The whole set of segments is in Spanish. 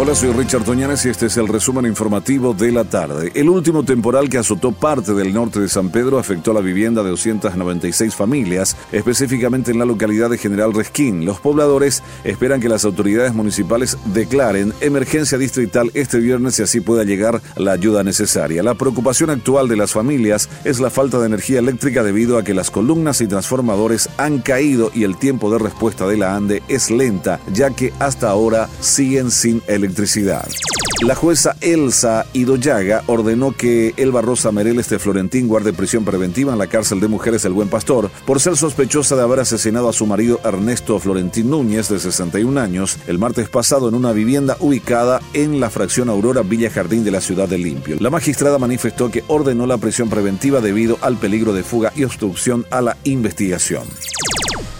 Hola, soy Richard Toñanes y este es el resumen informativo de la tarde. El último temporal que azotó parte del norte de San Pedro afectó la vivienda de 296 familias, específicamente en la localidad de General Resquín. Los pobladores esperan que las autoridades municipales declaren emergencia distrital este viernes y así pueda llegar la ayuda necesaria. La preocupación actual de las familias es la falta de energía eléctrica debido a que las columnas y transformadores han caído y el tiempo de respuesta de la ANDE es lenta, ya que hasta ahora siguen sin electricidad La jueza Elsa Idoyaga ordenó que Elba Rosa Mereles de Florentín guarde prisión preventiva en la cárcel de mujeres El Buen Pastor por ser sospechosa de haber asesinado a su marido Ernesto Florentín Núñez, de 61 años, el martes pasado en una vivienda ubicada en la fracción Aurora Villa Jardín de la ciudad de Limpio. La magistrada manifestó que ordenó la prisión preventiva debido al peligro de fuga y obstrucción a la investigación.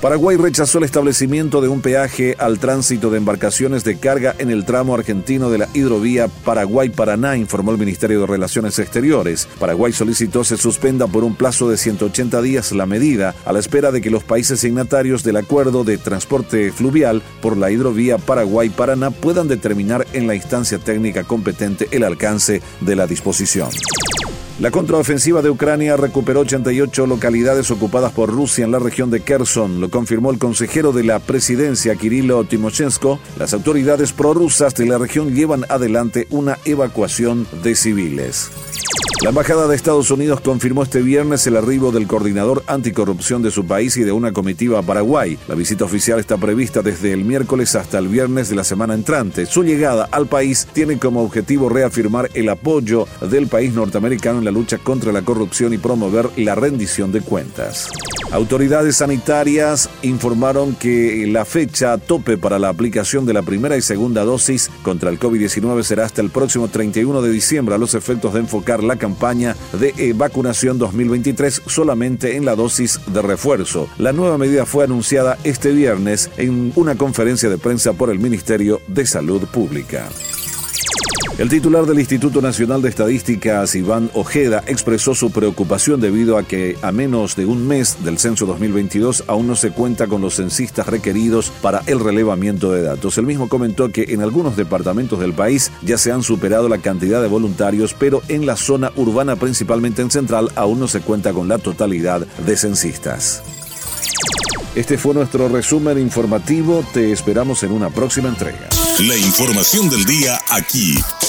Paraguay rechazó el establecimiento de un peaje al tránsito de embarcaciones de carga en el tramo argentino de la hidrovía Paraguay-Paraná, informó el Ministerio de Relaciones Exteriores. Paraguay solicitó se suspenda por un plazo de 180 días la medida, a la espera de que los países signatarios del acuerdo de transporte fluvial por la hidrovía Paraguay-Paraná puedan determinar en la instancia técnica competente el alcance de la disposición. La contraofensiva de Ucrania recuperó 88 localidades ocupadas por Rusia en la región de Kherson, lo confirmó el consejero de la presidencia Kirilo Timoshenko. Las autoridades prorrusas de la región llevan adelante una evacuación de civiles. La Embajada de Estados Unidos confirmó este viernes el arribo del coordinador anticorrupción de su país y de una comitiva a Paraguay. La visita oficial está prevista desde el miércoles hasta el viernes de la semana entrante. Su llegada al país tiene como objetivo reafirmar el apoyo del país norteamericano en la lucha contra la corrupción y promover la rendición de cuentas. Autoridades sanitarias informaron que la fecha tope para la aplicación de la primera y segunda dosis contra el COVID-19 será hasta el próximo 31 de diciembre a los efectos de enfocar la campaña de eh, vacunación 2023 solamente en la dosis de refuerzo. La nueva medida fue anunciada este viernes en una conferencia de prensa por el Ministerio de Salud Pública. El titular del Instituto Nacional de Estadísticas, Iván Ojeda, expresó su preocupación debido a que a menos de un mes del censo 2022 aún no se cuenta con los censistas requeridos para el relevamiento de datos. El mismo comentó que en algunos departamentos del país ya se han superado la cantidad de voluntarios, pero en la zona urbana, principalmente en Central, aún no se cuenta con la totalidad de censistas. Este fue nuestro resumen informativo. Te esperamos en una próxima entrega. La información del día aquí